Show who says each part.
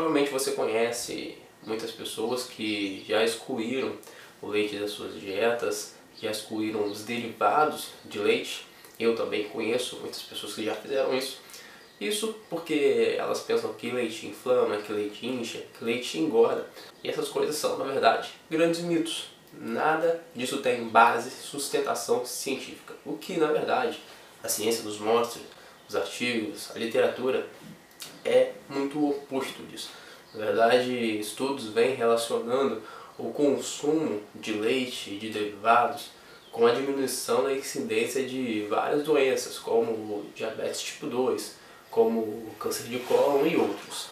Speaker 1: Provavelmente você conhece muitas pessoas que já excluíram o leite das suas dietas, já excluíram os derivados de leite. Eu também conheço muitas pessoas que já fizeram isso. Isso porque elas pensam que leite inflama, que leite incha, que leite engorda. E essas coisas são, na verdade, grandes mitos. Nada disso tem base, sustentação científica. O que, na verdade, a ciência nos mostra, os artigos, a literatura, é muito oposto disso. Na verdade, estudos vêm relacionando o consumo de leite e de derivados com a diminuição da incidência de várias doenças, como diabetes tipo 2, como câncer de cólon e outros.